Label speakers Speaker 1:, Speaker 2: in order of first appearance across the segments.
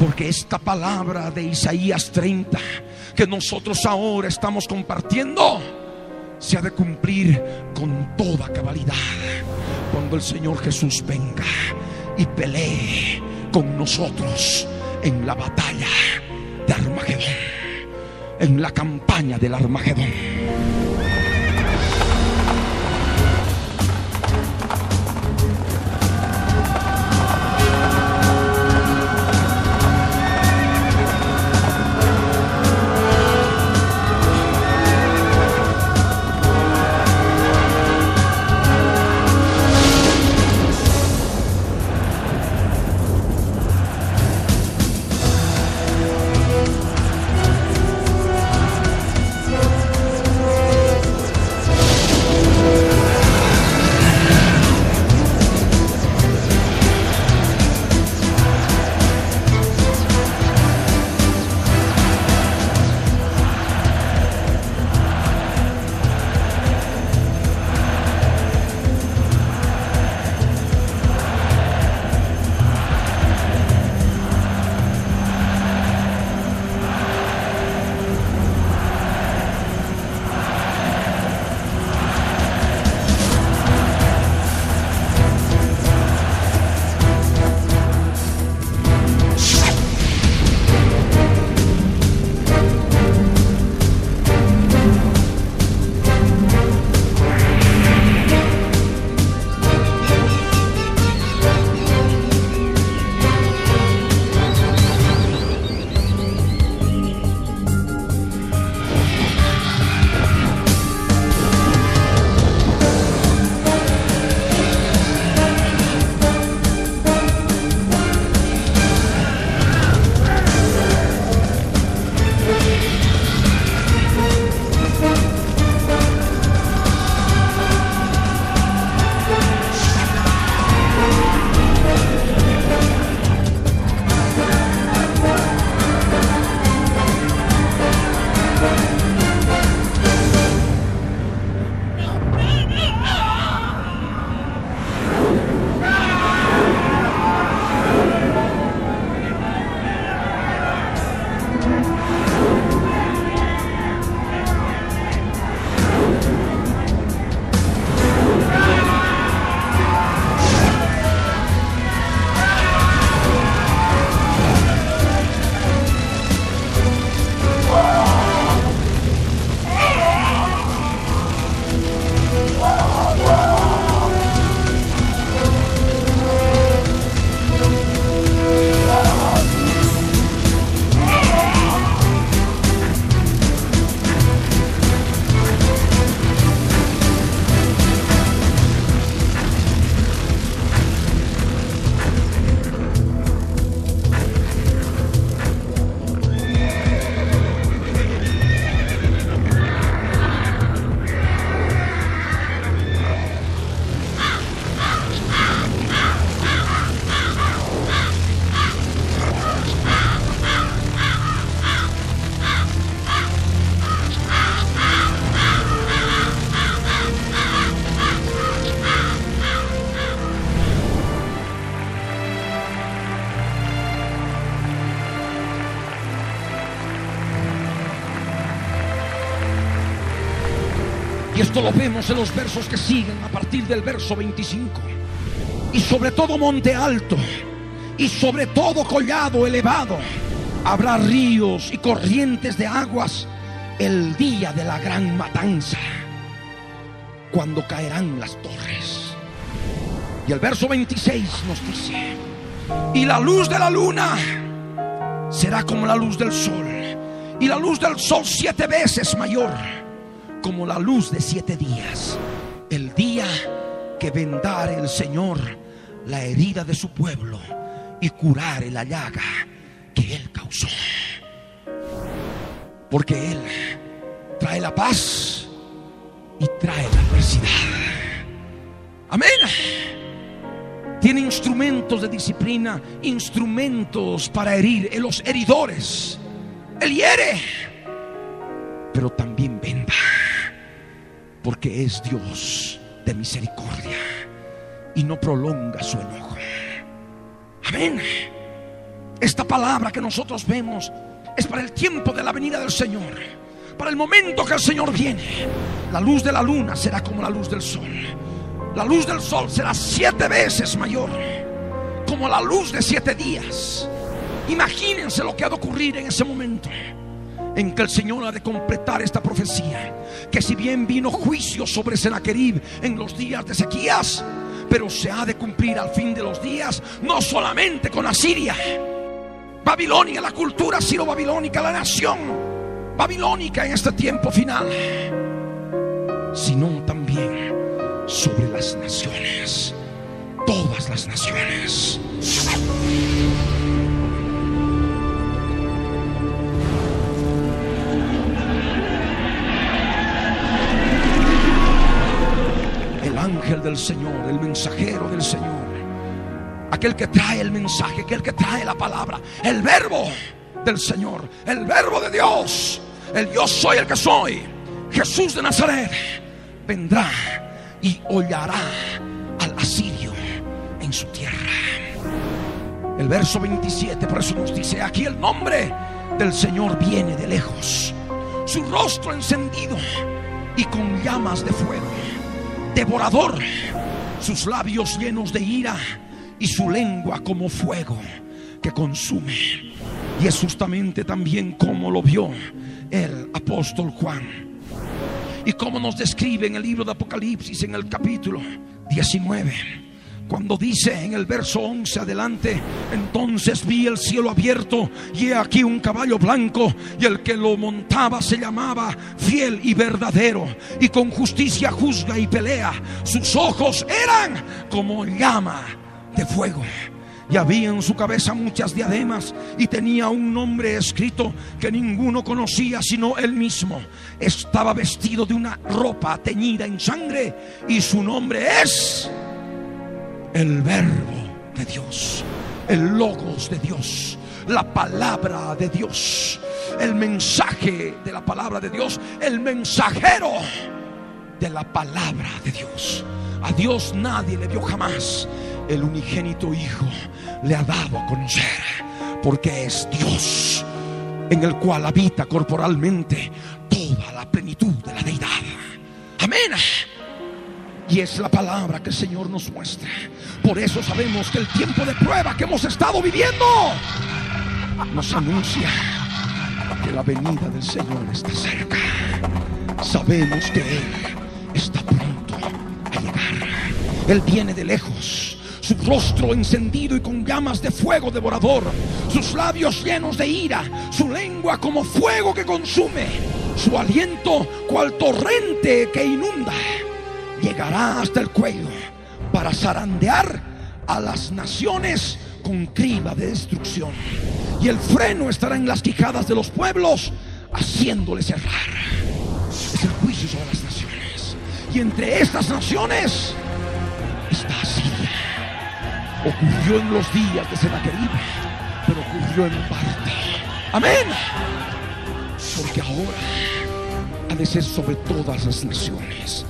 Speaker 1: Porque esta palabra de Isaías 30 que nosotros ahora estamos compartiendo se ha de cumplir con toda cabalidad cuando el Señor Jesús venga y pelee con nosotros en la batalla de Armagedón, en la campaña del Armagedón. Vemos en los versos que siguen a partir del verso 25. Y sobre todo monte alto y sobre todo collado elevado habrá ríos y corrientes de aguas el día de la gran matanza, cuando caerán las torres. Y el verso 26 nos dice, y la luz de la luna será como la luz del sol, y la luz del sol siete veces mayor como la luz de siete días. El día que vendare el Señor la herida de su pueblo y curare la llaga que Él causó. Porque Él trae la paz y trae la adversidad. Amén. Tiene instrumentos de disciplina, instrumentos para herir, los heridores. Él hiere, pero también venda porque es Dios de misericordia y no prolonga su enojo. Amén. esta palabra que nosotros vemos es para el tiempo de la venida del Señor. Para el momento que el Señor viene. La luz de la luna será como la luz del sol. La luz del sol será siete veces mayor. Como la luz de siete días. Imagínense lo que ha de ocurrir en ese momento en que el Señor ha de completar esta profecía. Que si bien vino juicio sobre Senaquerib en los días de sequías, pero se ha de cumplir al fin de los días, no solamente con Asiria, Babilonia, la cultura siro-babilónica, la nación babilónica en este tiempo final, sino también sobre las naciones, todas las naciones. Señor, el mensajero del Señor, aquel que trae el mensaje, aquel que trae la palabra, el verbo del Señor, el verbo de Dios, el yo soy el que soy, Jesús de Nazaret, vendrá y hollará al asirio en su tierra. El verso 27 por eso nos dice, aquí el nombre del Señor viene de lejos, su rostro encendido y con llamas de fuego devorador, sus labios llenos de ira y su lengua como fuego que consume. Y es justamente también como lo vio el apóstol Juan. Y como nos describe en el libro de Apocalipsis en el capítulo 19 cuando dice en el verso 11 adelante, entonces vi el cielo abierto y he aquí un caballo blanco y el que lo montaba se llamaba fiel y verdadero y con justicia juzga y pelea. Sus ojos eran como llama de fuego. Y había en su cabeza muchas diademas y tenía un nombre escrito que ninguno conocía sino él mismo. Estaba vestido de una ropa teñida en sangre y su nombre es el verbo de Dios, el logos de Dios, la palabra de Dios, el mensaje de la palabra de Dios, el mensajero de la palabra de Dios. A Dios nadie le dio jamás. El unigénito Hijo le ha dado a conocer, porque es Dios en el cual habita corporalmente toda la plenitud de la deidad. Amén. Y es la palabra que el Señor nos muestra. Por eso sabemos que el tiempo de prueba que hemos estado viviendo nos anuncia que la venida del Señor está cerca. Sabemos que Él está pronto a llegar. Él viene de lejos su rostro encendido y con llamas de fuego devorador, sus labios llenos de ira, su lengua como fuego que consume, su aliento cual torrente que inunda llegará hasta el cuello para zarandear a las naciones con criba de destrucción. Y el freno estará en las quijadas de los pueblos, haciéndoles cerrar. Es el juicio sobre las naciones. Y entre estas naciones está Siria. Ocurrió en los días de Senaquerib, pero ocurrió en parte. Amén. Porque ahora ha de ser sobre todas las naciones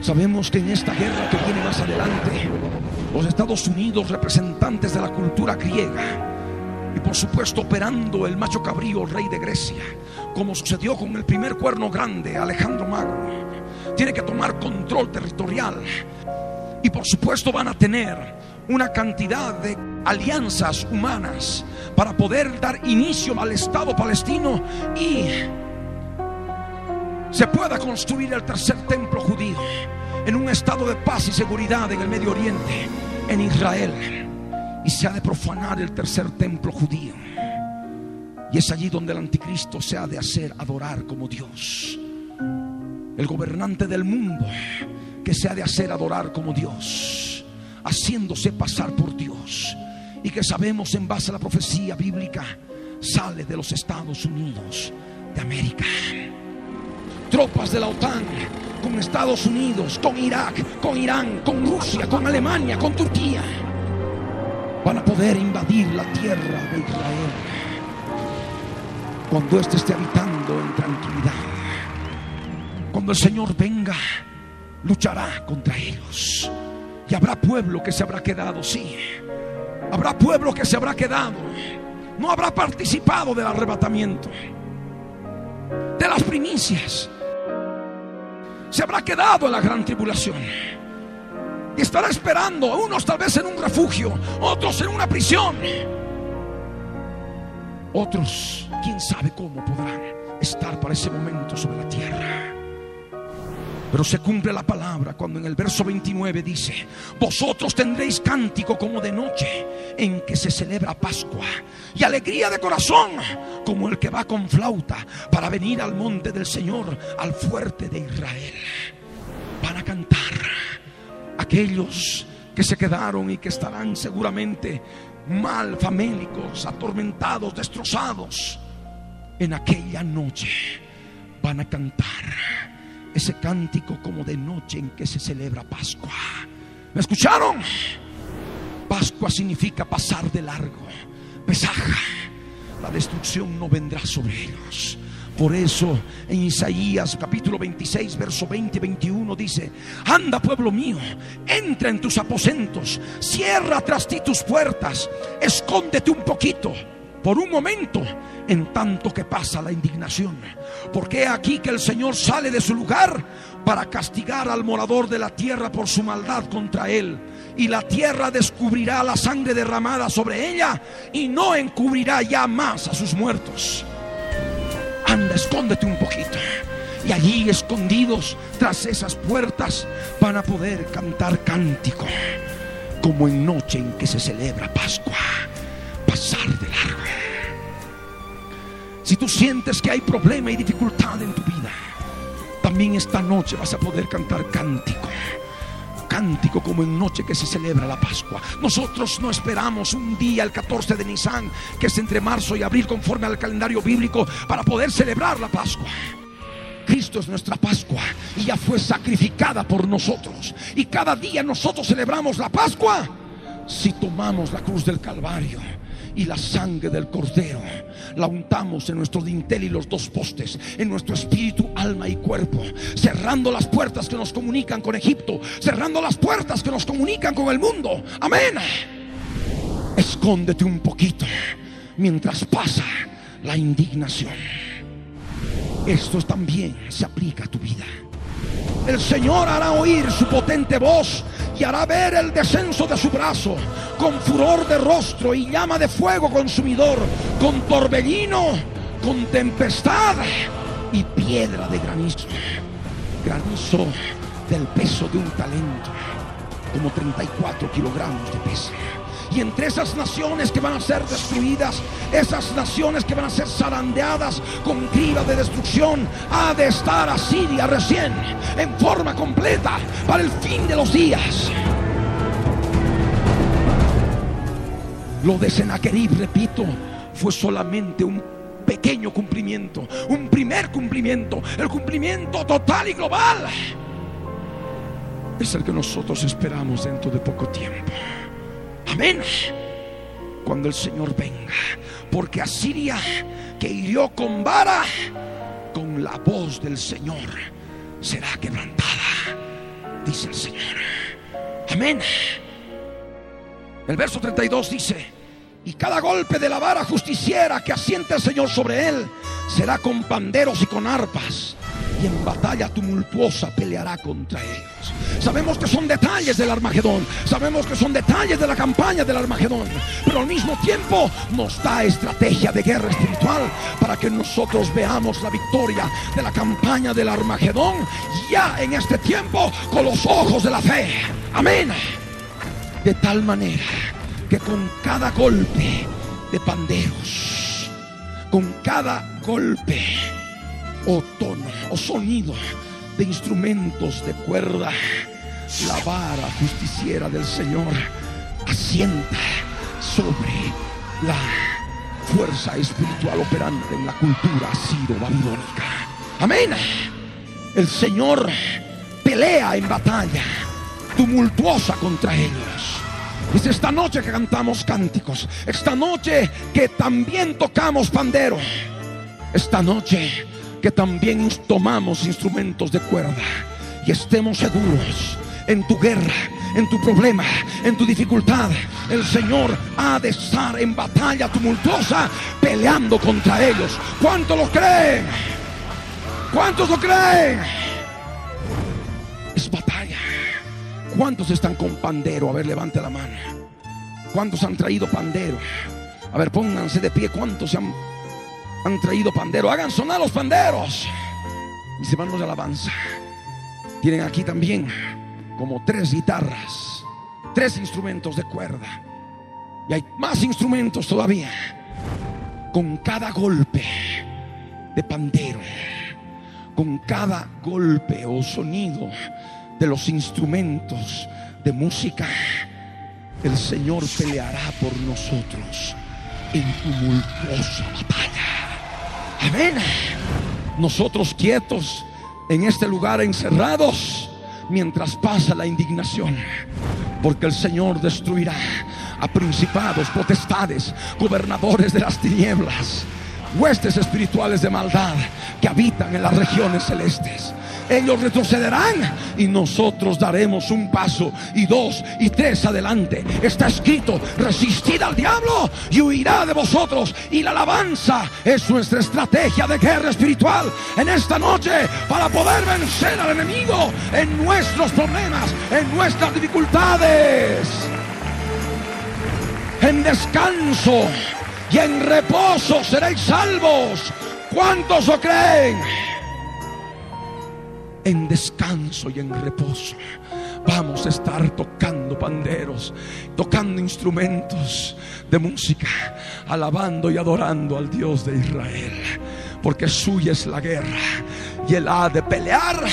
Speaker 1: Sabemos que en esta guerra que viene más adelante, los Estados Unidos, representantes de la cultura griega, y por supuesto operando el macho cabrío, rey de Grecia, como sucedió con el primer cuerno grande, Alejandro Magno, tiene que tomar control territorial. Y por supuesto van a tener una cantidad de alianzas humanas para poder dar inicio al Estado palestino y se pueda construir el tercer templo judío en un estado de paz y seguridad en el Medio Oriente, en Israel. Y se ha de profanar el tercer templo judío. Y es allí donde el anticristo se ha de hacer adorar como Dios. El gobernante del mundo que se ha de hacer adorar como Dios, haciéndose pasar por Dios y que sabemos en base a la profecía bíblica sale de los Estados Unidos de América. Tropas de la OTAN con Estados Unidos, con Irak, con Irán, con Rusia, con Alemania, con Turquía, van a poder invadir la tierra de Israel cuando éste esté habitando en tranquilidad. Cuando el Señor venga luchará contra ellos. Y habrá pueblo que se habrá quedado, sí. Habrá pueblo que se habrá quedado. No habrá participado del arrebatamiento. De las primicias. Se habrá quedado en la gran tribulación. Y estará esperando, unos tal vez en un refugio, otros en una prisión. Otros, quién sabe cómo podrán estar para ese momento sobre la tierra. Pero se cumple la palabra cuando en el verso 29 dice, vosotros tendréis cántico como de noche en que se celebra Pascua y alegría de corazón como el que va con flauta para venir al monte del Señor, al fuerte de Israel. Van a cantar aquellos que se quedaron y que estarán seguramente mal, famélicos, atormentados, destrozados. En aquella noche van a cantar ese cántico como de noche en que se celebra Pascua. ¿Me escucharon? Pascua significa pasar de largo, pesaja. La destrucción no vendrá sobre ellos. Por eso en Isaías capítulo 26, verso 20 y 21 dice, anda pueblo mío, entra en tus aposentos, cierra tras ti tus puertas, escóndete un poquito, por un momento, en tanto que pasa la indignación. Porque aquí que el Señor sale de su lugar para castigar al morador de la tierra por su maldad contra él. Y la tierra descubrirá la sangre derramada sobre ella y no encubrirá ya más a sus muertos. Anda, escóndete un poquito. Y allí escondidos tras esas puertas van a poder cantar cántico, como en noche en que se celebra Pascua, pasar de largo. Si tú sientes que hay problema y dificultad en tu vida, también esta noche vas a poder cantar cántico. Cántico como en noche que se celebra la Pascua. Nosotros no esperamos un día, el 14 de Nisan, que es entre marzo y abril, conforme al calendario bíblico, para poder celebrar la Pascua. Cristo es nuestra Pascua y ya fue sacrificada por nosotros. Y cada día nosotros celebramos la Pascua si tomamos la cruz del Calvario y la sangre del cordero la untamos en nuestro dintel y los dos postes, en nuestro espíritu, alma y cuerpo, cerrando las puertas que nos comunican con Egipto, cerrando las puertas que nos comunican con el mundo. Amén. Escóndete un poquito mientras pasa la indignación. Esto también se aplica a tu vida. El Señor hará oír su potente voz y hará ver el descenso de su brazo, con furor de rostro y llama de fuego consumidor, con torbellino, con tempestad y piedra de granizo. Granizo del peso de un talento, como 34 kilogramos de peso. Y entre esas naciones que van a ser destruidas, esas naciones que van a ser zarandeadas con criba de destrucción, ha de estar Asiria recién, en forma completa, para el fin de los días. Lo de Senaquerib, repito, fue solamente un pequeño cumplimiento, un primer cumplimiento, el cumplimiento total y global. Es el que nosotros esperamos dentro de poco tiempo. Amén. Cuando el Señor venga. Porque Asiria que hirió con vara, con la voz del Señor será quebrantada. Dice el Señor. Amén. El verso 32 dice, y cada golpe de la vara justiciera que asiente el Señor sobre él será con panderos y con arpas y en batalla tumultuosa peleará contra ellos. Sabemos que son detalles del Armagedón, sabemos que son detalles de la campaña del Armagedón, pero al mismo tiempo nos da estrategia de guerra espiritual para que nosotros veamos la victoria de la campaña del Armagedón ya en este tiempo con los ojos de la fe. Amén. De tal manera que con cada golpe de panderos, con cada golpe o tono o sonido de instrumentos de cuerda, la vara justiciera del Señor asienta sobre la fuerza espiritual operante en la cultura sido babilónica. Amén. El Señor pelea en batalla tumultuosa contra ellos. Es esta noche que cantamos cánticos. Esta noche que también tocamos pandero. Esta noche que también tomamos instrumentos de cuerda y estemos seguros en tu guerra, en tu problema, en tu dificultad. El Señor ha de estar en batalla tumultuosa peleando contra ellos. ¿Cuántos lo creen? ¿Cuántos lo creen? Es batalla. ¿Cuántos están con pandero? A ver, levante la mano. ¿Cuántos han traído pandero? A ver, pónganse de pie. ¿Cuántos han, han traído pandero? Hagan sonar los panderos. Mis hermanos de alabanza. Tienen aquí también como tres guitarras, tres instrumentos de cuerda. Y hay más instrumentos todavía. Con cada golpe de pandero, con cada golpe o sonido de los instrumentos de música, el Señor peleará por nosotros en tumultuosa batalla. Amén. Nosotros quietos en este lugar encerrados mientras pasa la indignación. Porque el Señor destruirá a principados, potestades, gobernadores de las tinieblas, huestes espirituales de maldad que habitan en las regiones celestes ellos retrocederán y nosotros daremos un paso y dos y tres adelante. Está escrito, resistid al diablo y huirá de vosotros. Y la alabanza es nuestra estrategia de guerra espiritual en esta noche para poder vencer al enemigo en nuestros problemas, en nuestras dificultades. En descanso y en reposo seréis salvos. ¿Cuántos lo creen? en descanso y en reposo. Vamos a estar tocando panderos, tocando instrumentos de música, alabando y adorando al Dios de Israel. Porque suya es la guerra y Él ha de pelear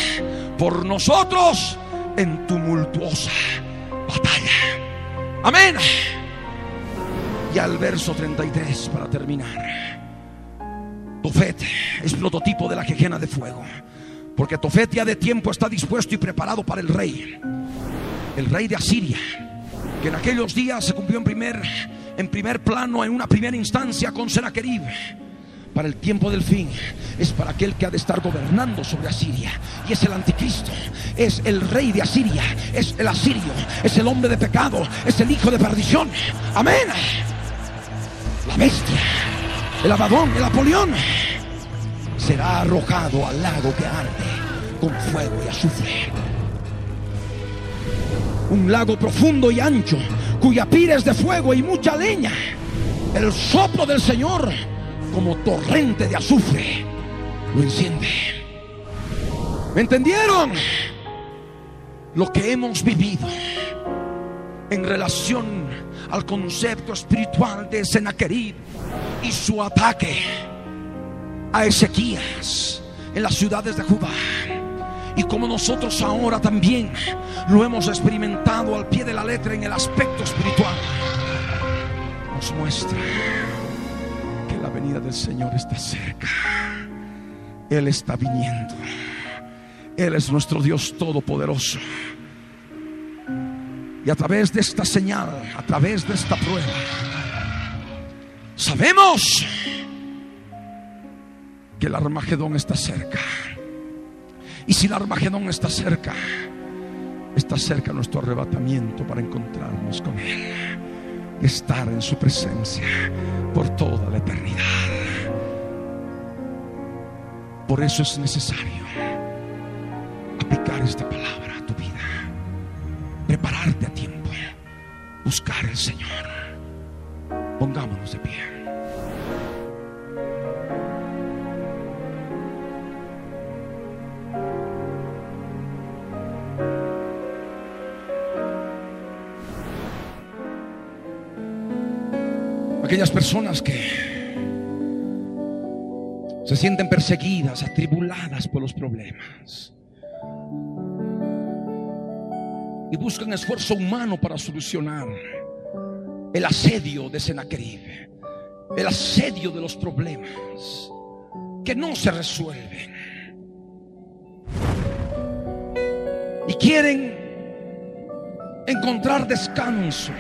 Speaker 1: por nosotros en tumultuosa batalla. Amén. Y al verso 33 para terminar. Tofet es prototipo de la quejena de fuego. Porque Tofet ya de tiempo está dispuesto y preparado para el rey. El rey de Asiria. Que en aquellos días se cumplió en primer, en primer plano, en una primera instancia con Senaquerib. Para el tiempo del fin es para aquel que ha de estar gobernando sobre Asiria. Y es el anticristo. Es el rey de Asiria. Es el asirio. Es el hombre de pecado. Es el hijo de perdición. Amén. La bestia. El abadón. El apolión será arrojado al lago que arde con fuego y azufre. Un lago profundo y ancho, cuya pira es de fuego y mucha leña. El soplo del Señor, como torrente de azufre, lo enciende. ¿Me entendieron? Lo que hemos vivido en relación al concepto espiritual de Sennacherib y su ataque a Ezequías en las ciudades de Judá. Y como nosotros ahora también lo hemos experimentado al pie de la letra en el aspecto espiritual, nos muestra que la venida del Señor está cerca. Él está viniendo. Él es nuestro Dios todopoderoso. Y a través de esta señal, a través de esta prueba, sabemos que el Armagedón está cerca. Y si el Armagedón está cerca, está cerca nuestro arrebatamiento para encontrarnos con Él. Estar en su presencia por toda la eternidad. Por eso es necesario aplicar esta palabra a tu vida. Prepararte a tiempo. Buscar al Señor. Pongámonos de pie. aquellas personas que se sienten perseguidas, atribuladas por los problemas. Y buscan esfuerzo humano para solucionar el asedio de Senaquerib, el asedio de los problemas que no se resuelven. Y quieren encontrar descanso,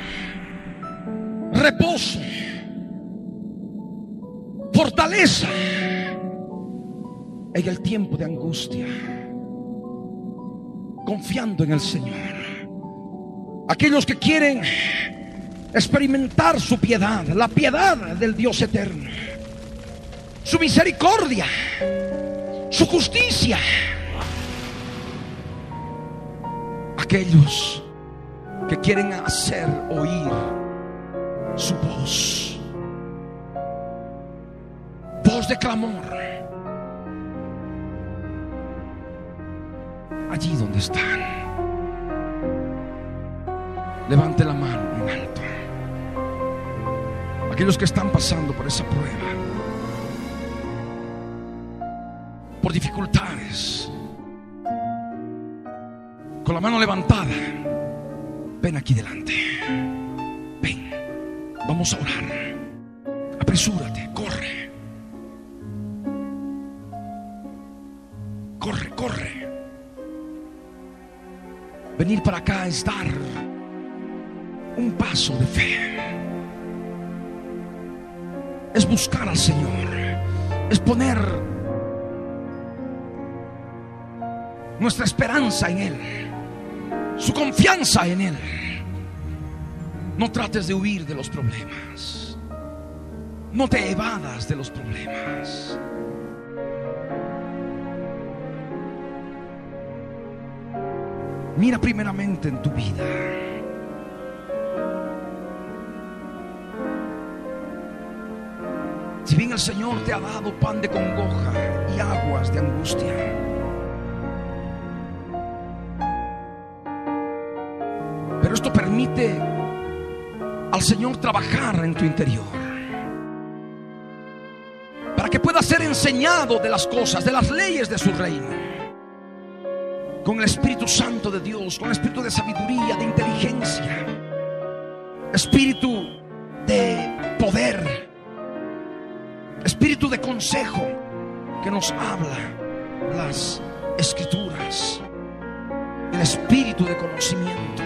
Speaker 1: reposo fortaleza en el tiempo de angustia. confiando en el Señor. Aquellos que quieren experimentar su piedad, la piedad del Dios eterno, su misericordia, su justicia. Aquellos que quieren hacer oír su voz, voz de clamor. Allí donde están, levante la mano en alto. Aquellos que están pasando por esa prueba, por dificultades, con la mano levantada, ven aquí delante. Ven, vamos a orar. Apresúrate, corre. Corre, corre. Venir para acá es dar un paso de fe. Es buscar al Señor. Es poner nuestra esperanza en Él. Su confianza en Él. No trates de huir de los problemas. No te evadas de los problemas. Mira primeramente en tu vida. Si bien el Señor te ha dado pan de congoja y aguas de angustia, pero esto permite al Señor trabajar en tu interior para que pueda ser enseñado de las cosas, de las leyes de su reino. Con el Espíritu Santo de Dios, con el Espíritu de sabiduría, de inteligencia, Espíritu de poder, Espíritu de consejo que nos habla las escrituras, el Espíritu de conocimiento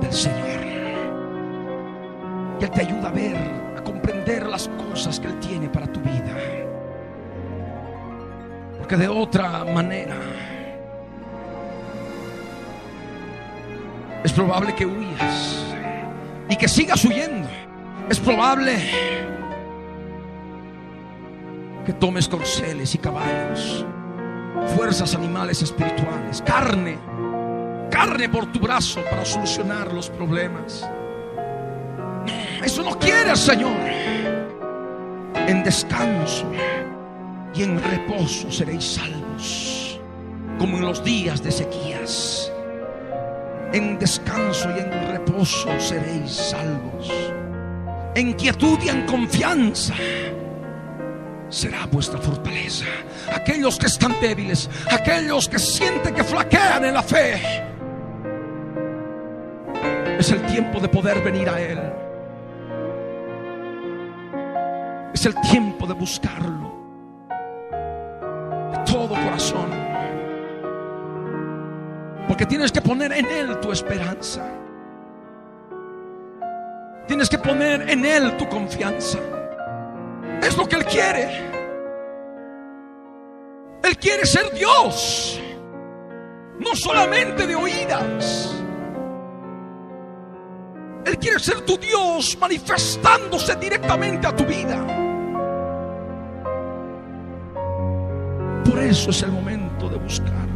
Speaker 1: del Señor. Que Él te ayuda a ver, a comprender las cosas que Él tiene para tu vida. Porque de otra manera es probable que huyas y que sigas huyendo. Es probable que tomes corceles y caballos, fuerzas animales espirituales, carne, carne por tu brazo para solucionar los problemas. Eso no quieres, Señor. En descanso y en reposo seréis salvos, como en los días de sequías en descanso y en reposo seréis salvos. En quietud y en confianza será vuestra fortaleza. Aquellos que están débiles, aquellos que sienten que flaquean en la fe, es el tiempo de poder venir a Él. Es el tiempo de buscarlo de todo corazón. Porque tienes que poner en Él tu esperanza. Tienes que poner en Él tu confianza. Es lo que Él quiere. Él quiere ser Dios. No solamente de oídas. Él quiere ser tu Dios manifestándose directamente a tu vida. Por eso es el momento de buscarlo.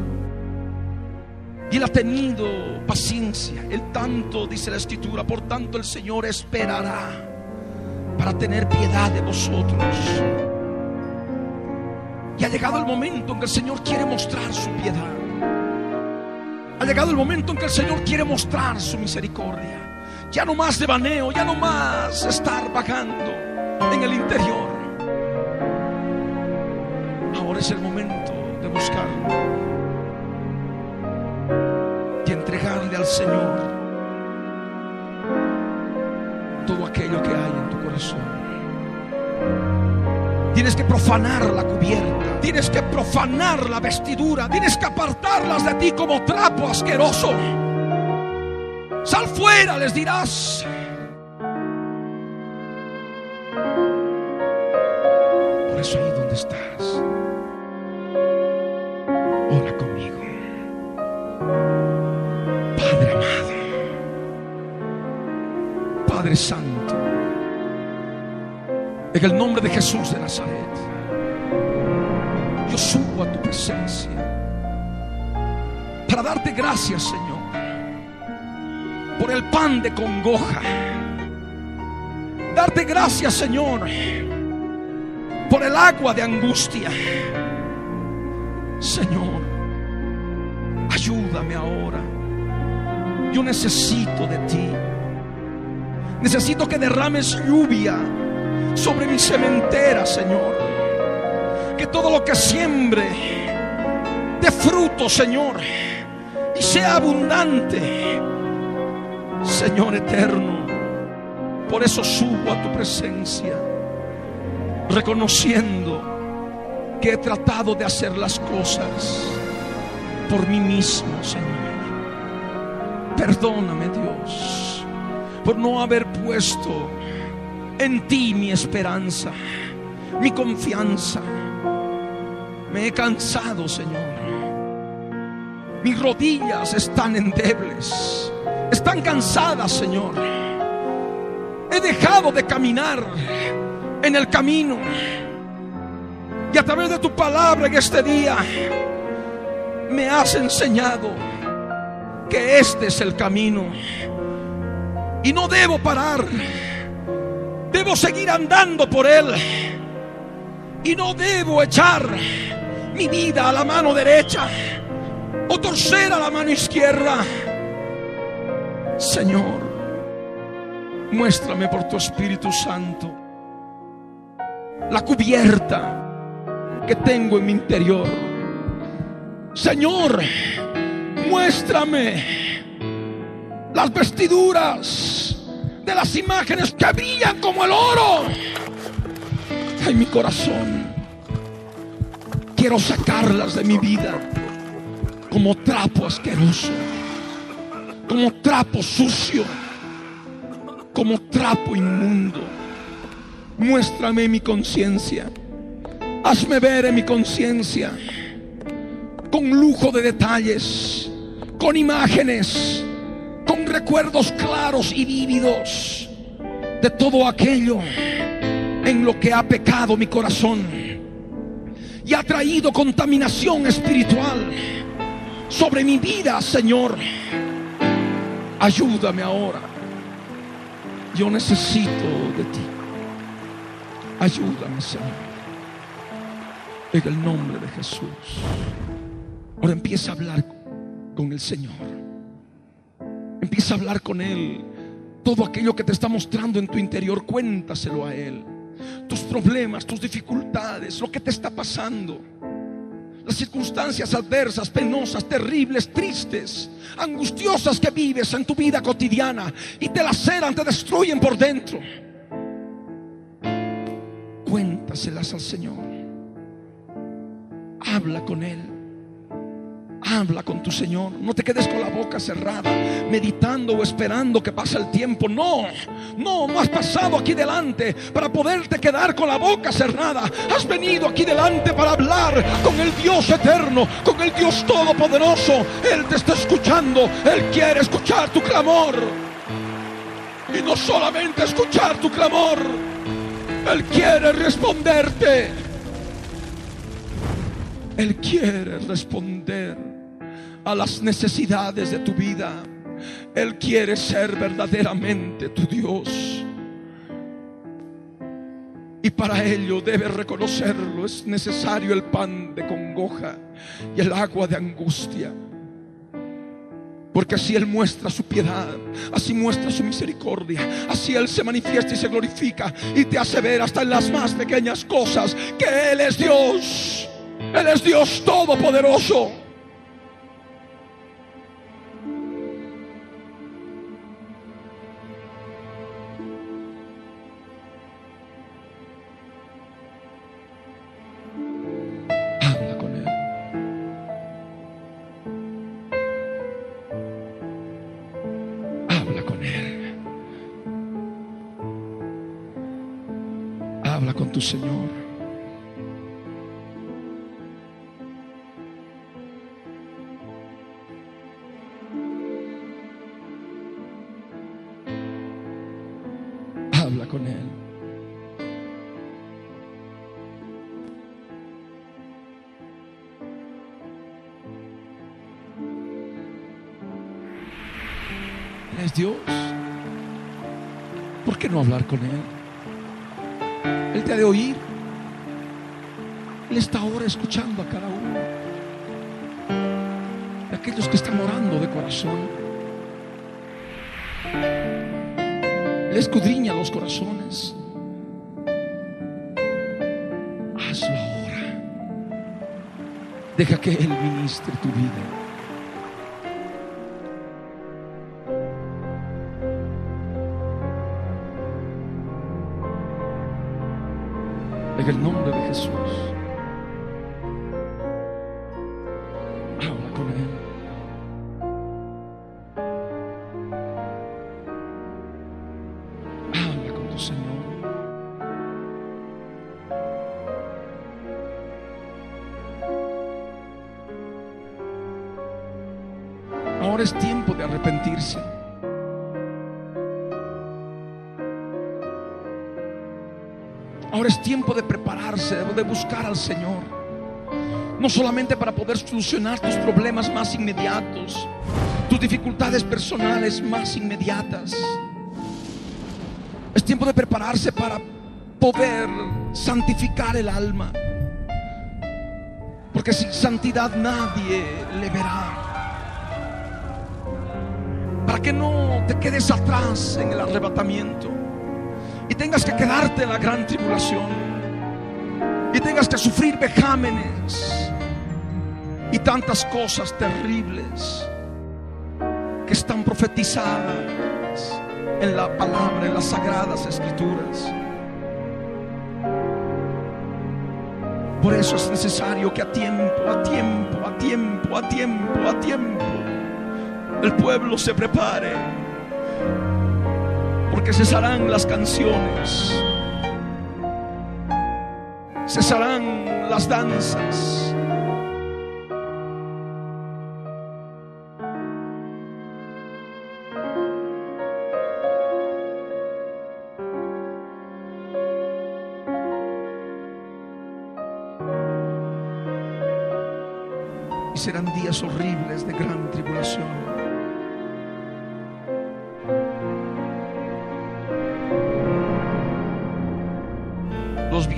Speaker 1: Y él ha tenido paciencia. Él tanto, dice la escritura, por tanto el Señor esperará para tener piedad de vosotros. Y ha llegado el momento en que el Señor quiere mostrar su piedad. Ha llegado el momento en que el Señor quiere mostrar su misericordia. Ya no más devaneo, ya no más estar vagando en el interior. Ahora es el momento de buscarlo y entregarle al Señor todo aquello que hay en tu corazón. Tienes que profanar la cubierta, tienes que profanar la vestidura, tienes que apartarlas de ti como trapo asqueroso. Sal fuera, les dirás. Por eso ahí donde estás, ora conmigo. Padre amado, Padre Santo, en el nombre de Jesús de Nazaret, yo subo a tu presencia para darte gracias, Señor, por el pan de congoja. Darte gracias, Señor, por el agua de angustia. Señor, ayúdame ahora. Yo necesito de ti. Necesito que derrames lluvia sobre mi cementera, Señor. Que todo lo que siembre dé fruto, Señor, y sea abundante. Señor eterno, por eso subo a tu presencia, reconociendo que he tratado de hacer las cosas por mí mismo, Señor. Perdóname, Dios, por no haber puesto en ti mi esperanza, mi confianza. Me he cansado, Señor. Mis rodillas están endebles, están cansadas, Señor. He dejado de caminar en el camino. Y a través de tu palabra en este día me has enseñado que este es el camino. Y no debo parar. Debo seguir andando por él. Y no debo echar mi vida a la mano derecha o torcer a la mano izquierda. Señor, muéstrame por tu Espíritu Santo la cubierta que tengo en mi interior. Señor, muéstrame las vestiduras de las imágenes que brillan como el oro en mi corazón. Quiero sacarlas de mi vida como trapo asqueroso, como trapo sucio, como trapo inmundo. Muéstrame mi conciencia. Hazme ver en mi conciencia con lujo de detalles, con imágenes, recuerdos claros y vívidos de todo aquello en lo que ha pecado mi corazón y ha traído contaminación espiritual sobre mi vida, Señor. Ayúdame ahora. Yo necesito de ti. Ayúdame, Señor. En el nombre de Jesús. Ahora empieza a hablar con el Señor. Empieza a hablar con Él. Todo aquello que te está mostrando en tu interior, cuéntaselo a Él. Tus problemas, tus dificultades, lo que te está pasando. Las circunstancias adversas, penosas, terribles, tristes, angustiosas que vives en tu vida cotidiana y te laceran, te destruyen por dentro. Cuéntaselas al Señor. Habla con Él. Habla con tu Señor. No te quedes con la boca cerrada, meditando o esperando que pase el tiempo. No, no, no has pasado aquí delante para poderte quedar con la boca cerrada. Has venido aquí delante para hablar con el Dios eterno, con el Dios todopoderoso. Él te está escuchando. Él quiere escuchar tu clamor. Y no solamente escuchar tu clamor. Él quiere responderte. Él quiere responder a las necesidades de tu vida. Él quiere ser verdaderamente tu Dios. Y para ello debes reconocerlo. Es necesario el pan de congoja y el agua de angustia. Porque así Él muestra su piedad, así muestra su misericordia, así Él se manifiesta y se glorifica y te hace ver hasta en las más pequeñas cosas que Él es Dios. Él es Dios todopoderoso. Señor. Habla con Él. Es Dios. ¿Por qué no hablar con Él? De oír. Él está ahora escuchando a cada uno. De aquellos que están orando de corazón. Él escudriña los corazones. Hazlo ahora. Deja que Él ministre tu vida. En el Ahora es tiempo de prepararse, de buscar al Señor. No solamente para poder solucionar tus problemas más inmediatos, tus dificultades personales más inmediatas. Es tiempo de prepararse para poder santificar el alma. Porque sin santidad nadie le verá. Para que no te quedes atrás en el arrebatamiento y tengas que quedarte en la gran tribulación y tengas que sufrir vejámenes y tantas cosas terribles que están profetizadas en la palabra, en las sagradas escrituras. Por eso es necesario que a tiempo, a tiempo, a tiempo, a tiempo, a tiempo, el pueblo se prepare porque cesarán las canciones, cesarán las danzas. Y serán días horribles de gran tribulación.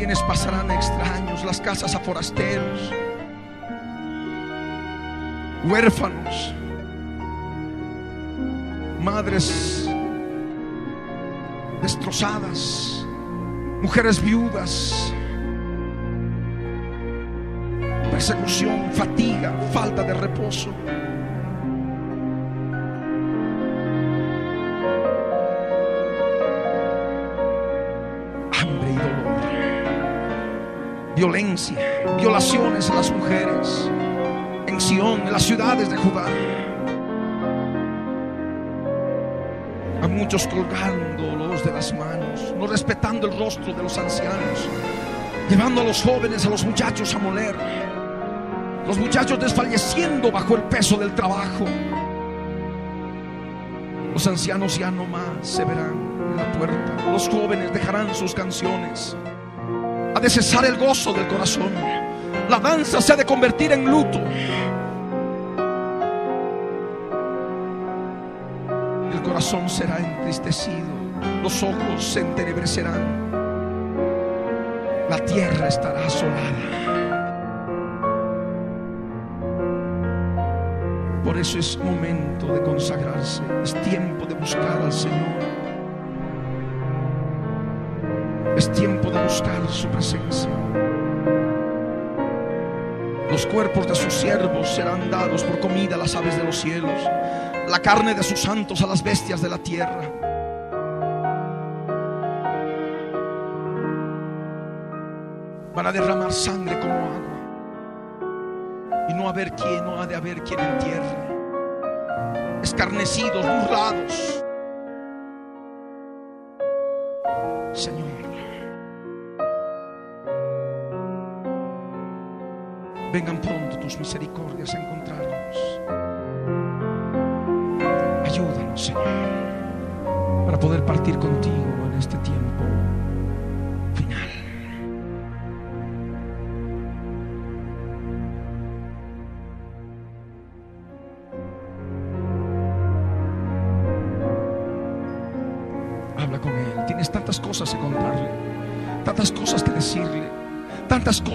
Speaker 1: Bienes pasarán a extraños, las casas a forasteros, huérfanos, madres destrozadas, mujeres viudas, persecución, fatiga, falta de reposo. Violencia, violaciones a las mujeres en Sión, en las ciudades de Judá. A muchos colgándolos de las manos, no respetando el rostro de los ancianos, llevando a los jóvenes, a los muchachos a moler, los muchachos desfalleciendo bajo el peso del trabajo. Los ancianos ya no más se verán en la puerta. Los jóvenes dejarán sus canciones. De cesar el gozo del corazón. La danza se ha de convertir en luto. El corazón será entristecido. Los ojos se entenebrecerán. La tierra estará asolada. Por eso es momento de consagrarse, es tiempo de buscar al Señor. Es tiempo de buscar su presencia. Los cuerpos de sus siervos serán dados por comida a las aves de los cielos, la carne de sus santos a las bestias de la tierra. Van a derramar sangre como agua y no haber quien, no ha de haber quien entierre. Escarnecidos, burlados. Vengan pronto tus misericordias a encontrarnos. Ayúdanos, Señor, para poder partir contigo en este tiempo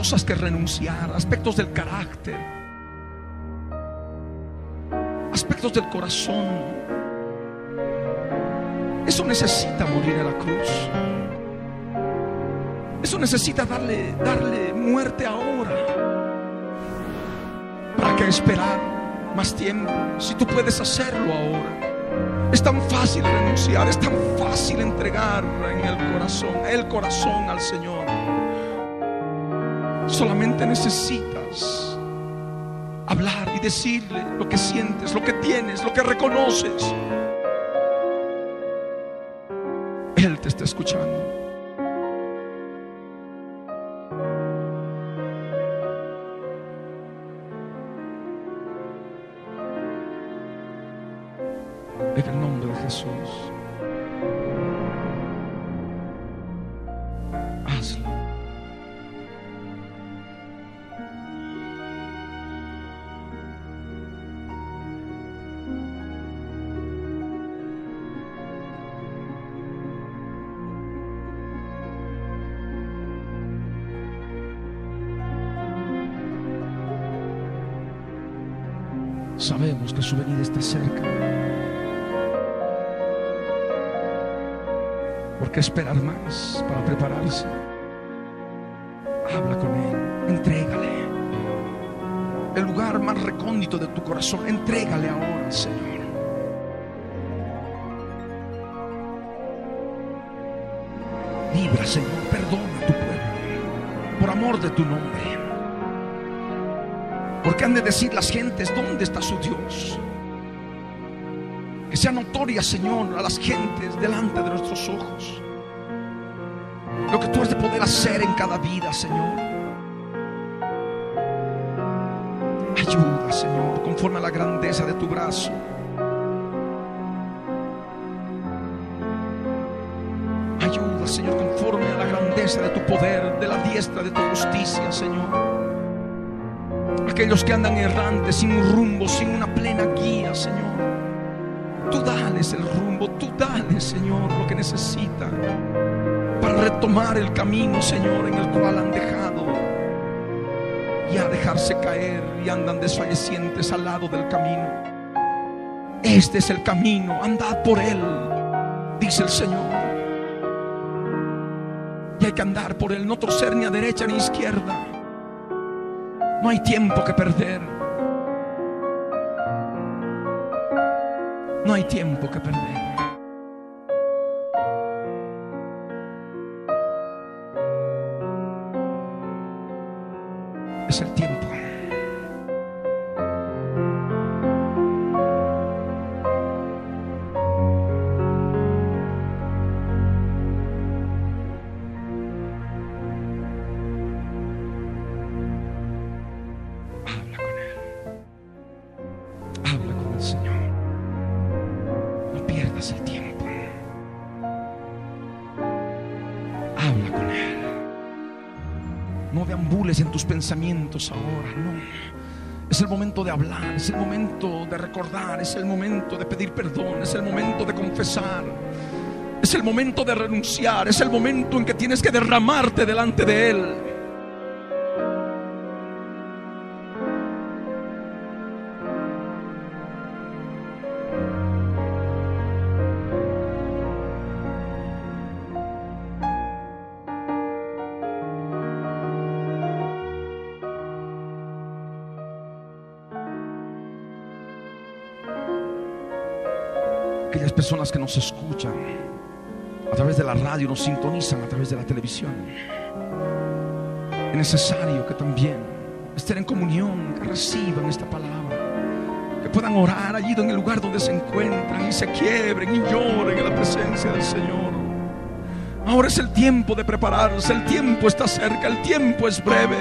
Speaker 1: cosas que renunciar, aspectos del carácter, aspectos del corazón. Eso necesita morir en la cruz. Eso necesita darle, darle muerte ahora. ¿Para qué esperar más tiempo? Si tú puedes hacerlo ahora. Es tan fácil renunciar, es tan fácil entregar en el corazón, el corazón al Señor. Solamente necesitas hablar y decirle lo que sientes, lo que tienes, lo que reconoces. Él te está escuchando. ¿Por qué esperar más para prepararse? Habla con Él, entrégale. El lugar más recóndito de tu corazón, entrégale ahora, Señor. Libra, Señor, perdona a tu pueblo, por amor de tu nombre. Porque han de decir las gentes, ¿dónde está su Dios? Que sea notoria, Señor, a las gentes delante de nuestros ojos. Lo que tú has de poder hacer en cada vida, Señor. Ayuda, Señor, conforme a la grandeza de tu brazo. Ayuda, Señor, conforme a la grandeza de tu poder, de la diestra de tu justicia, Señor. Aquellos que andan errantes, sin un rumbo, sin una plena guía, Señor. Tú dales el rumbo, tú dales, Señor, lo que necesitan para retomar el camino, Señor, en el cual han dejado y a dejarse caer y andan desfallecientes al lado del camino. Este es el camino, andad por él, dice el Señor. Y hay que andar por él, no torcer ni a derecha ni a izquierda. No hay tiempo que perder. No hay tiempo que perder. Es el tiempo. Ahora, no. Es el momento de hablar, es el momento de recordar, es el momento de pedir perdón, es el momento de confesar, es el momento de renunciar, es el momento en que tienes que derramarte delante de Él. Personas que nos escuchan a través de la radio, nos sintonizan a través de la televisión. Es necesario que también estén en comunión, que reciban esta palabra, que puedan orar allí en el lugar donde se encuentran y se quiebren y lloren en la presencia del Señor. Ahora es el tiempo de prepararse, el tiempo está cerca, el tiempo es breve.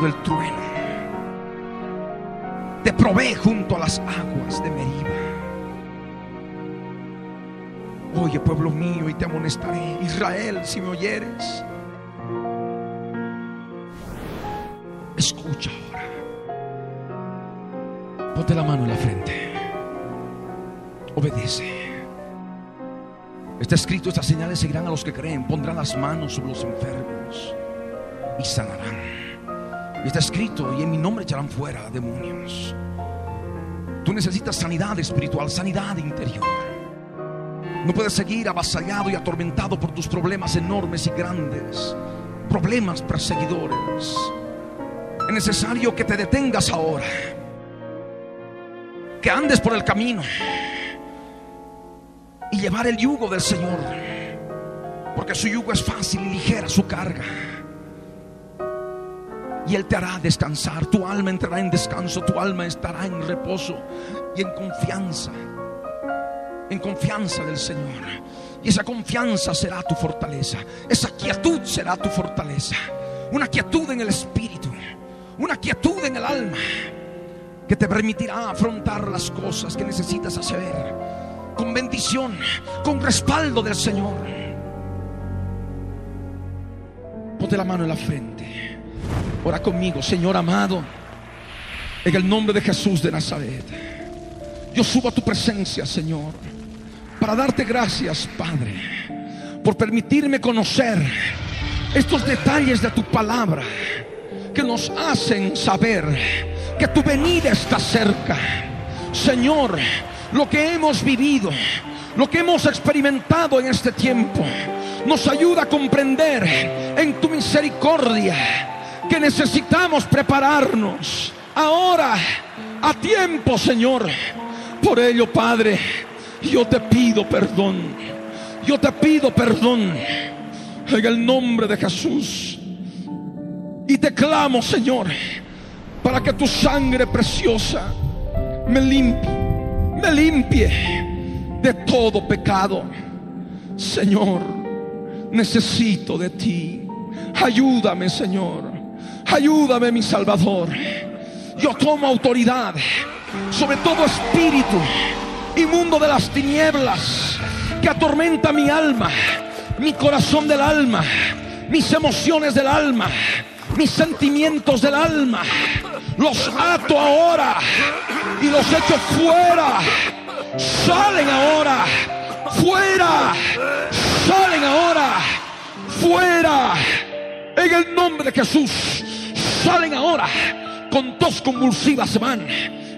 Speaker 1: Del trueno. Te probé junto a las aguas de Meriba. Oye, pueblo mío, y te amonestaré. Israel, si me oyeres. Escucha ahora. Ponte la mano en la frente. Obedece. Está escrito, estas señales seguirán a los que creen, pondrán las manos sobre los enfermos y sanarán. Y está escrito, y en mi nombre echarán fuera demonios. Tú necesitas sanidad espiritual, sanidad interior. No puedes seguir avasallado y atormentado por tus problemas enormes y grandes, problemas perseguidores. Es necesario que te detengas ahora, que andes por el camino y llevar el yugo del Señor. Porque su yugo es fácil y ligera su carga. Y Él te hará descansar. Tu alma entrará en descanso. Tu alma estará en reposo y en confianza. En confianza del Señor. Y esa confianza será tu fortaleza. Esa quietud será tu fortaleza. Una quietud en el espíritu. Una quietud en el alma. Que te permitirá afrontar las cosas que necesitas hacer con bendición, con respaldo del Señor. Ponte la mano en la frente. Ora conmigo, Señor amado, en el nombre de Jesús de Nazaret. Yo subo a tu presencia, Señor, para darte gracias, Padre, por permitirme conocer estos detalles de tu palabra que nos hacen saber que tu venida está cerca. Señor, lo que hemos vivido, lo que hemos experimentado en este tiempo, nos ayuda a comprender en tu misericordia que necesitamos prepararnos ahora a tiempo, Señor. Por ello, Padre, yo te pido perdón. Yo te pido perdón en el nombre de Jesús. Y te clamo, Señor, para que tu sangre preciosa me limpie me limpie de todo pecado. Señor, necesito de ti. Ayúdame, Señor. Ayúdame, mi Salvador. Yo tomo autoridad sobre todo espíritu inmundo de las tinieblas que atormenta mi alma, mi corazón del alma, mis emociones del alma, mis sentimientos del alma. Los ato ahora y los echo fuera. Salen ahora. Fuera. Salen ahora. Fuera. En el nombre de Jesús. Salen ahora. Con tos convulsivas se van.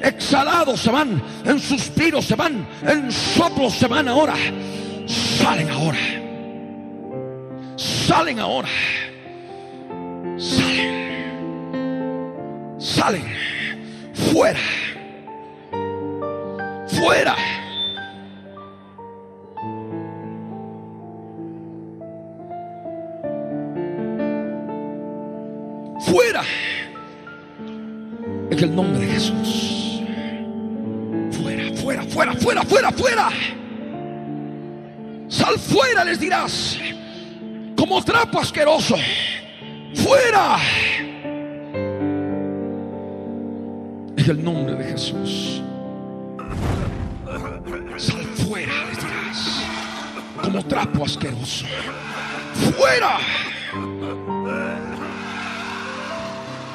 Speaker 1: Exhalados se van. En suspiros se van. En soplos se van ahora. Salen ahora. Salen ahora. Salen. Salen. Fuera. Fuera. Fuera. En el nombre de Jesús. Fuera, fuera, fuera, fuera, fuera, fuera. Sal fuera, les dirás. Como trapo asqueroso. Fuera. En el nombre de Jesús. Sal fuera, les dirás. Como trapo asqueroso. Fuera.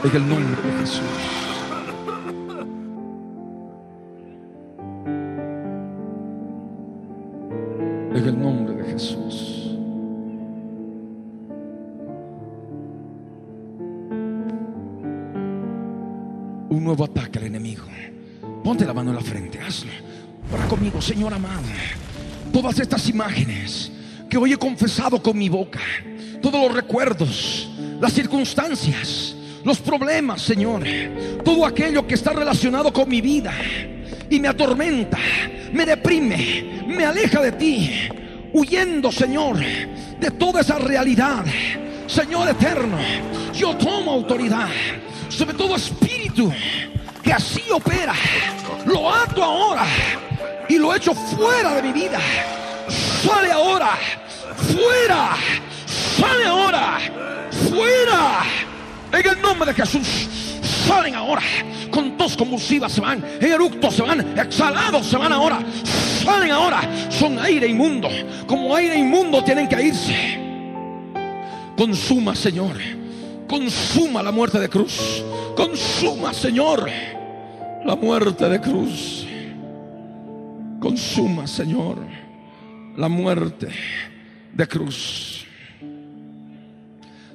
Speaker 1: En el nombre de Jesús. En el nombre de Jesús. Un nuevo ataque al enemigo. Ponte la mano en la frente, hazlo. Ora conmigo, Señor amado. Todas estas imágenes que hoy he confesado con mi boca, todos los recuerdos, las circunstancias, los problemas, Señor, todo aquello que está relacionado con mi vida y me atormenta, me deprime, me aleja de ti, huyendo, Señor, de toda esa realidad. Señor eterno, yo tomo autoridad sobre todo espíritu que así opera. Lo ato ahora y lo echo fuera de mi vida. Sale ahora, fuera, sale ahora, nombre de Jesús, salen ahora. Con tos convulsivas se van, eructos se van, exhalados se van ahora. Salen ahora, son aire inmundo. Como aire inmundo tienen que irse. Consuma, Señor. Consuma la muerte de cruz. Consuma, Señor, la muerte de cruz. Consuma, Señor, la muerte de cruz.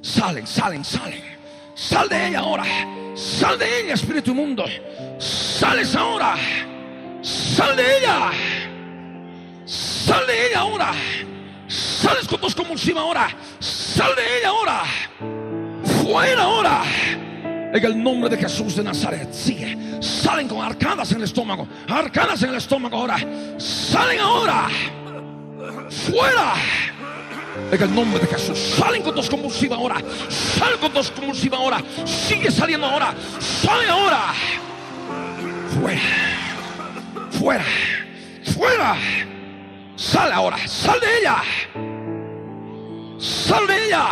Speaker 1: Salen, salen, salen. Sal de ella ahora. Sal de ella, espíritu inmundo. Sales ahora. Sal de ella. Sal de ella ahora. Sales con tos convulsiva ahora. Sal de ella ahora. Fuera ahora. En el nombre de Jesús de Nazaret. Sigue. Salen con arcadas en el estómago. Arcadas en el estómago ahora. Salen ahora. Fuera. En el nombre de Jesús. Salen con tos convulsiva ahora. Salen con tos convulsiva ahora. Sigue saliendo ahora. Sale ahora. Fuera. Fuera. Fuera. Sale ahora. Sal de ella. Sal de ella.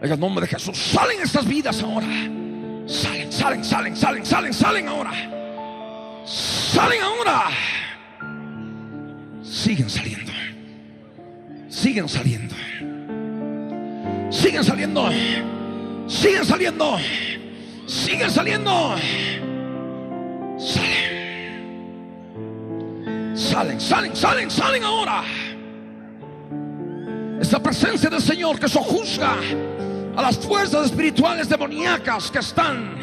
Speaker 1: En el nombre de Jesús. Salen estas vidas ahora. Salen, salen, salen, salen, salen, salen ahora. Salen ahora. Siguen saliendo. Siguen saliendo. Siguen saliendo. Siguen saliendo. Siguen saliendo. Salen. Salen, salen, salen, salen ahora. Esta presencia del Señor que sojuzga a las fuerzas espirituales demoníacas que están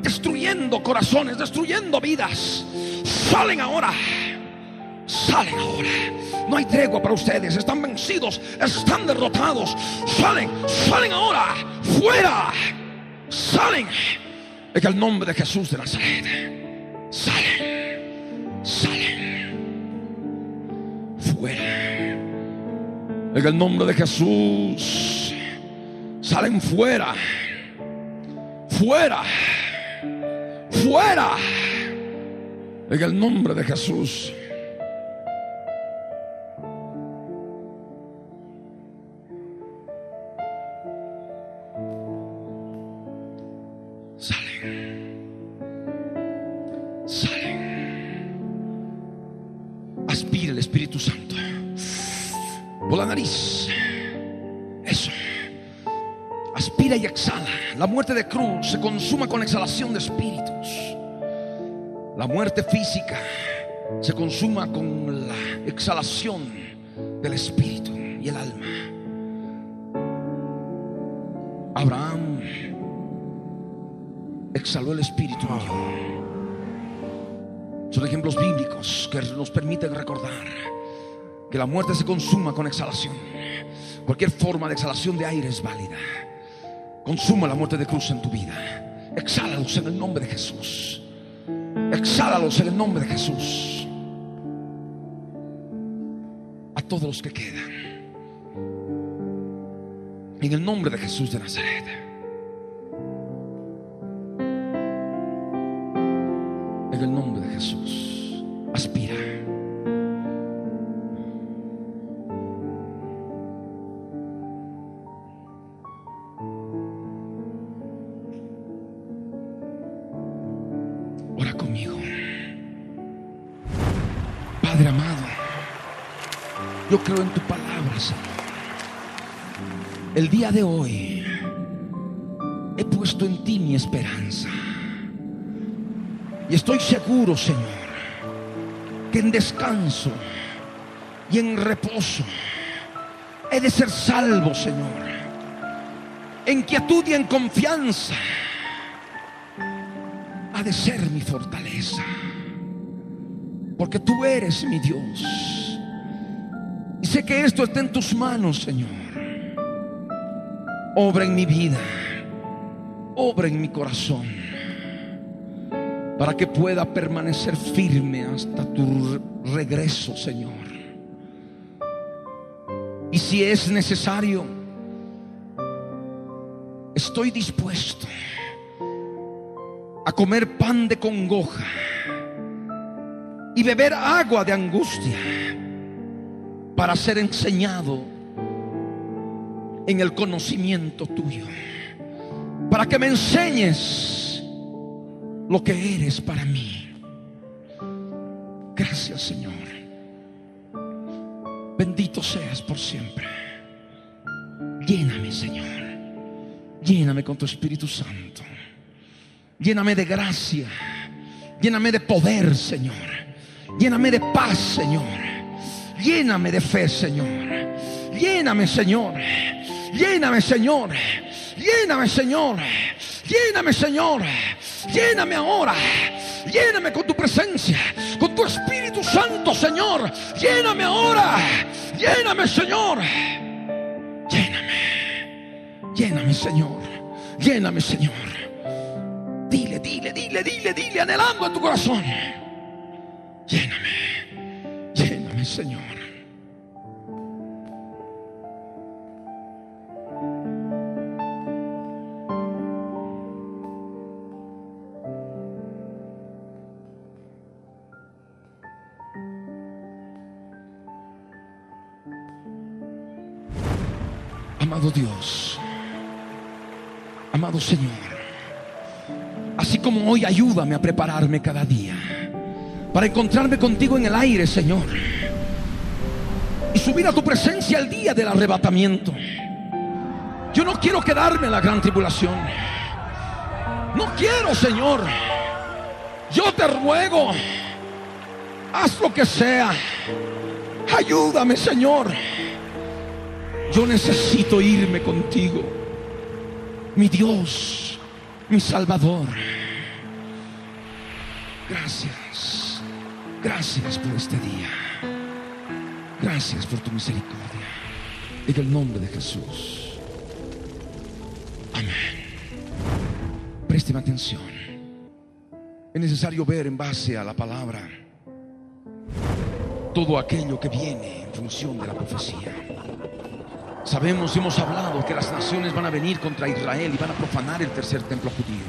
Speaker 1: destruyendo corazones, destruyendo vidas. Salen ahora. Salen ahora. No hay tregua para ustedes. Están vencidos. Están derrotados. Salen. Salen ahora. Fuera. Salen. En el nombre de Jesús de Nazaret. Salen. Salen. Fuera. En el nombre de Jesús. Salen fuera. Fuera. Fuera. En el nombre de Jesús. La nariz. Eso. Aspira y exhala. La muerte de cruz se consuma con exhalación de espíritus. La muerte física se consuma con la exhalación del espíritu y el alma. Abraham exhaló el espíritu. Son ejemplos bíblicos que nos permiten recordar que la muerte se consuma con exhalación. Cualquier forma de exhalación de aire es válida. Consuma la muerte de cruz en tu vida. Exhálalos en el nombre de Jesús. Exhálalos en el nombre de Jesús. A todos los que quedan. En el nombre de Jesús de Nazaret. En el nombre de Jesús. Yo creo en tu palabra, Señor. El día de hoy he puesto en ti mi esperanza. Y estoy seguro, Señor, que en descanso y en reposo he de ser salvo, Señor. En quietud y en confianza ha de ser mi fortaleza. Porque tú eres mi Dios. Y sé que esto está en tus manos, Señor. Obra en mi vida. obra en mi corazón para que pueda permanecer firme hasta tu regreso, Señor. Y si es necesario, estoy dispuesto a comer pan de congoja y beber agua de angustia para ser enseñado en el conocimiento tuyo, para que me enseñes lo que eres para mí. Gracias Señor. Bendito seas por siempre. Lléname Señor. Lléname con tu Espíritu Santo. Lléname de gracia. Lléname de poder Señor. Lléname de paz Señor. Lléname de fe Señor. Lléname Señor. Lléname Señor. Lléname Señor. Lléname Señor. Lléname ahora. Lléname con tu presencia, con tu Espíritu Santo, Señor. Lléname ahora. Lléname, Señor. Lléname. Lléname, Señor. Lléname, Señor. Dile, dile, dile, dile, dile, anhelando en tu corazón. Lléname. Señor. Amado Dios, amado Señor, así como hoy ayúdame a prepararme cada día para encontrarme contigo en el aire, Señor, y subir a tu presencia el día del arrebatamiento. Yo no quiero quedarme en la gran tribulación. No quiero, Señor. Yo te ruego, haz lo que sea. Ayúdame, Señor. Yo necesito irme contigo, mi Dios, mi Salvador. Gracias, gracias por este día. Gracias por tu misericordia. En el nombre de Jesús. Amén. Présteme atención. Es necesario ver en base a la palabra todo aquello que viene en función de la profecía. Sabemos, hemos hablado que las naciones van a venir contra Israel y van a profanar el tercer templo judío.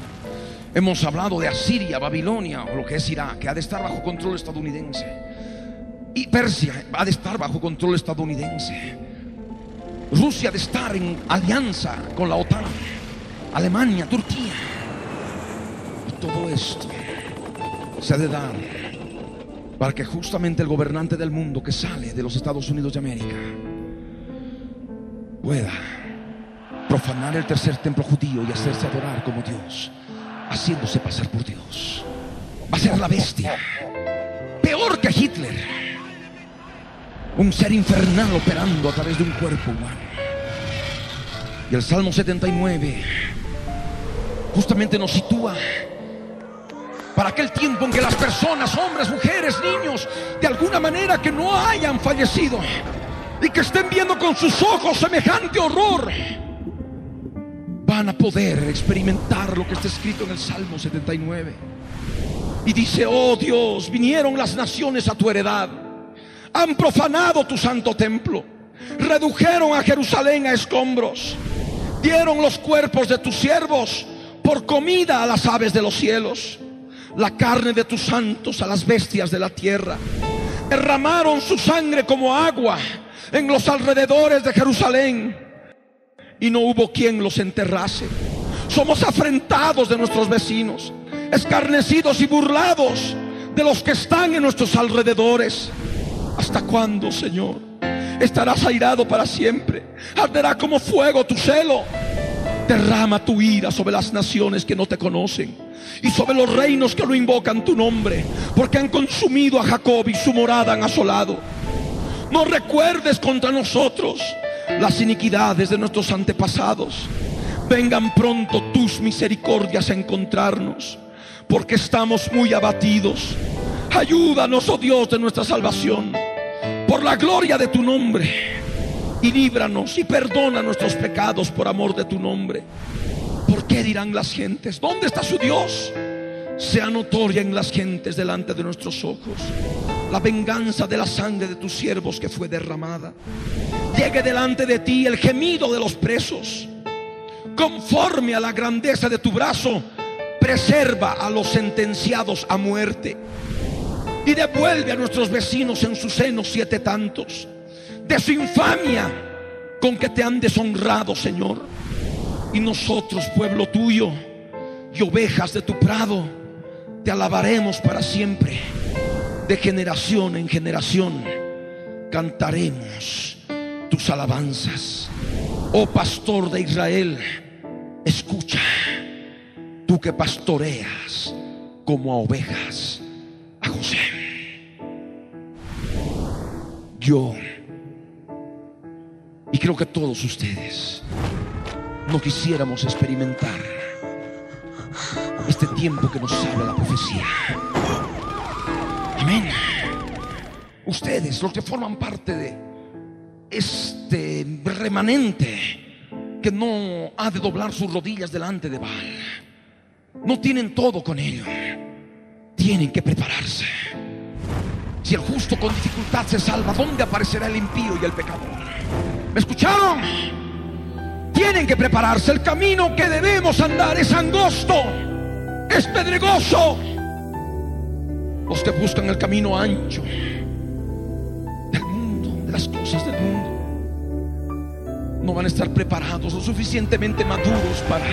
Speaker 1: Hemos hablado de Asiria, Babilonia o lo que es Irak, que ha de estar bajo control estadounidense. Y Persia ha de estar bajo control estadounidense. Rusia ha de estar en alianza con la OTAN. Alemania, Turquía. Y todo esto se ha de dar para que justamente el gobernante del mundo que sale de los Estados Unidos de América pueda profanar el tercer templo judío y hacerse adorar como Dios, haciéndose pasar por Dios. Va a ser la bestia, peor que Hitler, un ser infernal operando a través de un cuerpo humano. Y el Salmo 79 justamente nos sitúa para aquel tiempo en que las personas, hombres, mujeres, niños, de alguna manera que no hayan fallecido, y que estén viendo con sus ojos semejante horror, van a poder experimentar lo que está escrito en el Salmo 79. Y dice, oh Dios, vinieron las naciones a tu heredad, han profanado tu santo templo, redujeron a Jerusalén a escombros, dieron los cuerpos de tus siervos por comida a las aves de los cielos, la carne de tus santos a las bestias de la tierra, derramaron su sangre como agua en los alrededores de Jerusalén. Y no hubo quien los enterrase. Somos afrentados de nuestros vecinos, escarnecidos y burlados de los que están en nuestros alrededores. ¿Hasta cuándo, Señor? Estarás airado para siempre. Arderá como fuego tu celo. Derrama tu ira sobre las naciones que no te conocen y sobre los reinos que no invocan tu nombre, porque han consumido a Jacob y su morada han asolado. No recuerdes contra nosotros las iniquidades de nuestros antepasados. Vengan pronto tus misericordias a encontrarnos, porque estamos muy abatidos. Ayúdanos, oh Dios, de nuestra salvación, por la gloria de tu nombre. Y líbranos y perdona nuestros pecados por amor de tu nombre. Porque ¿qué dirán las gentes? ¿Dónde está su Dios? Sea notoria en las gentes delante de nuestros ojos la venganza de la sangre de tus siervos que fue derramada. Llegue delante de ti el gemido de los presos. Conforme a la grandeza de tu brazo, preserva a los sentenciados a muerte. Y devuelve a nuestros vecinos en su seno siete tantos. De su infamia con que te han deshonrado, Señor. Y nosotros, pueblo tuyo, y ovejas de tu prado, te alabaremos para siempre. De generación en generación cantaremos tus alabanzas. Oh pastor de Israel, escucha, tú que pastoreas como a ovejas Yo, y creo que todos ustedes, no quisiéramos experimentar este tiempo que nos habla la profecía. Amén. Ustedes, los que forman parte de este remanente que no ha de doblar sus rodillas delante de Baal, no tienen todo con ello. Tienen que prepararse. Si el justo con dificultad se salva, ¿dónde aparecerá el impío y el pecador? ¿Me escucharon? Tienen que prepararse. El camino que debemos andar es angosto, es pedregoso. Los que buscan el camino ancho del mundo, de las cosas del mundo, no van a estar preparados lo suficientemente maduros para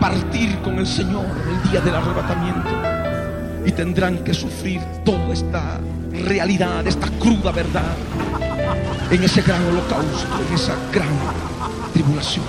Speaker 1: partir con el Señor el día del arrebatamiento. Y tendrán que sufrir toda esta realidad, esta cruda verdad, en ese gran holocausto, en esa gran tribulación.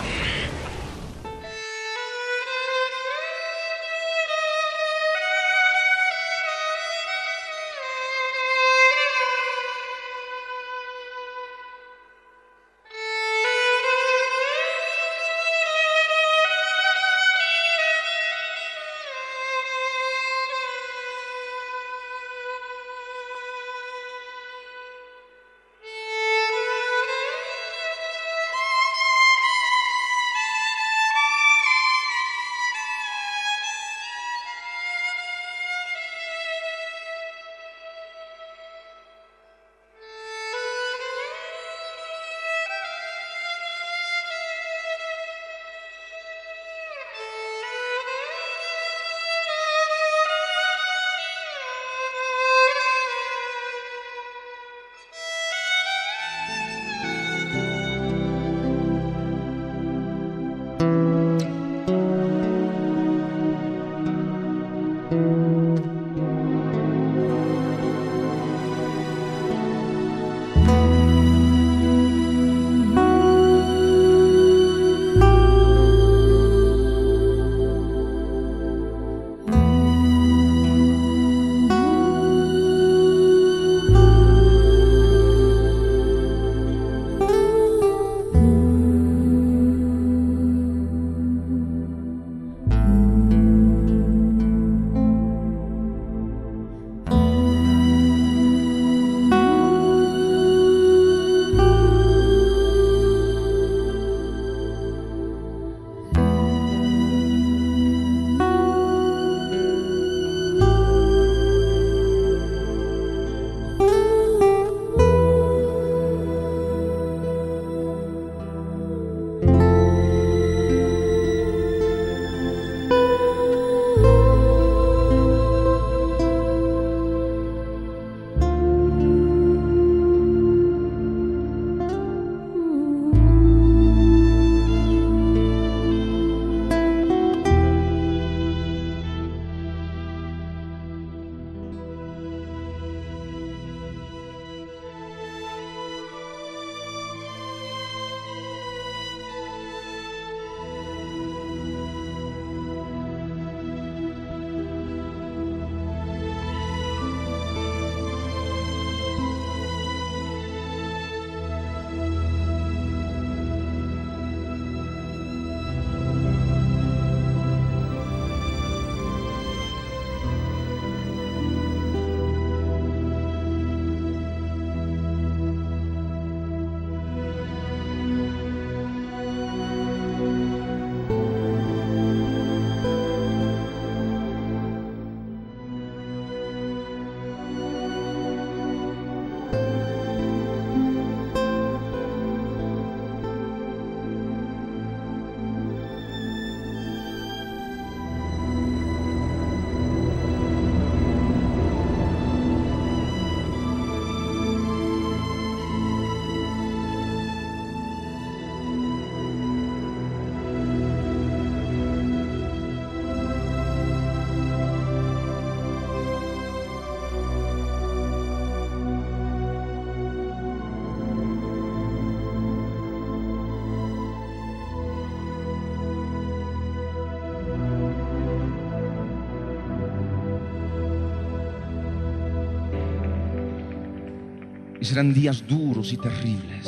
Speaker 1: serán días duros y terribles.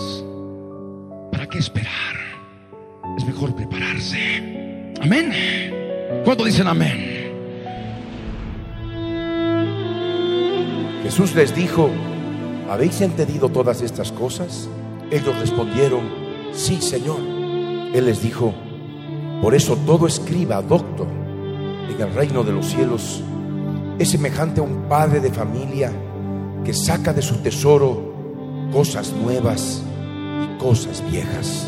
Speaker 1: ¿Para qué esperar? Es mejor prepararse. Amén. ¿Cuánto dicen amén?
Speaker 2: Jesús les dijo, ¿habéis entendido todas estas cosas? Ellos respondieron, sí, Señor. Él les dijo, por eso todo escriba, doctor, en el reino de los cielos es semejante a un padre de familia que saca de su tesoro cosas nuevas y cosas viejas.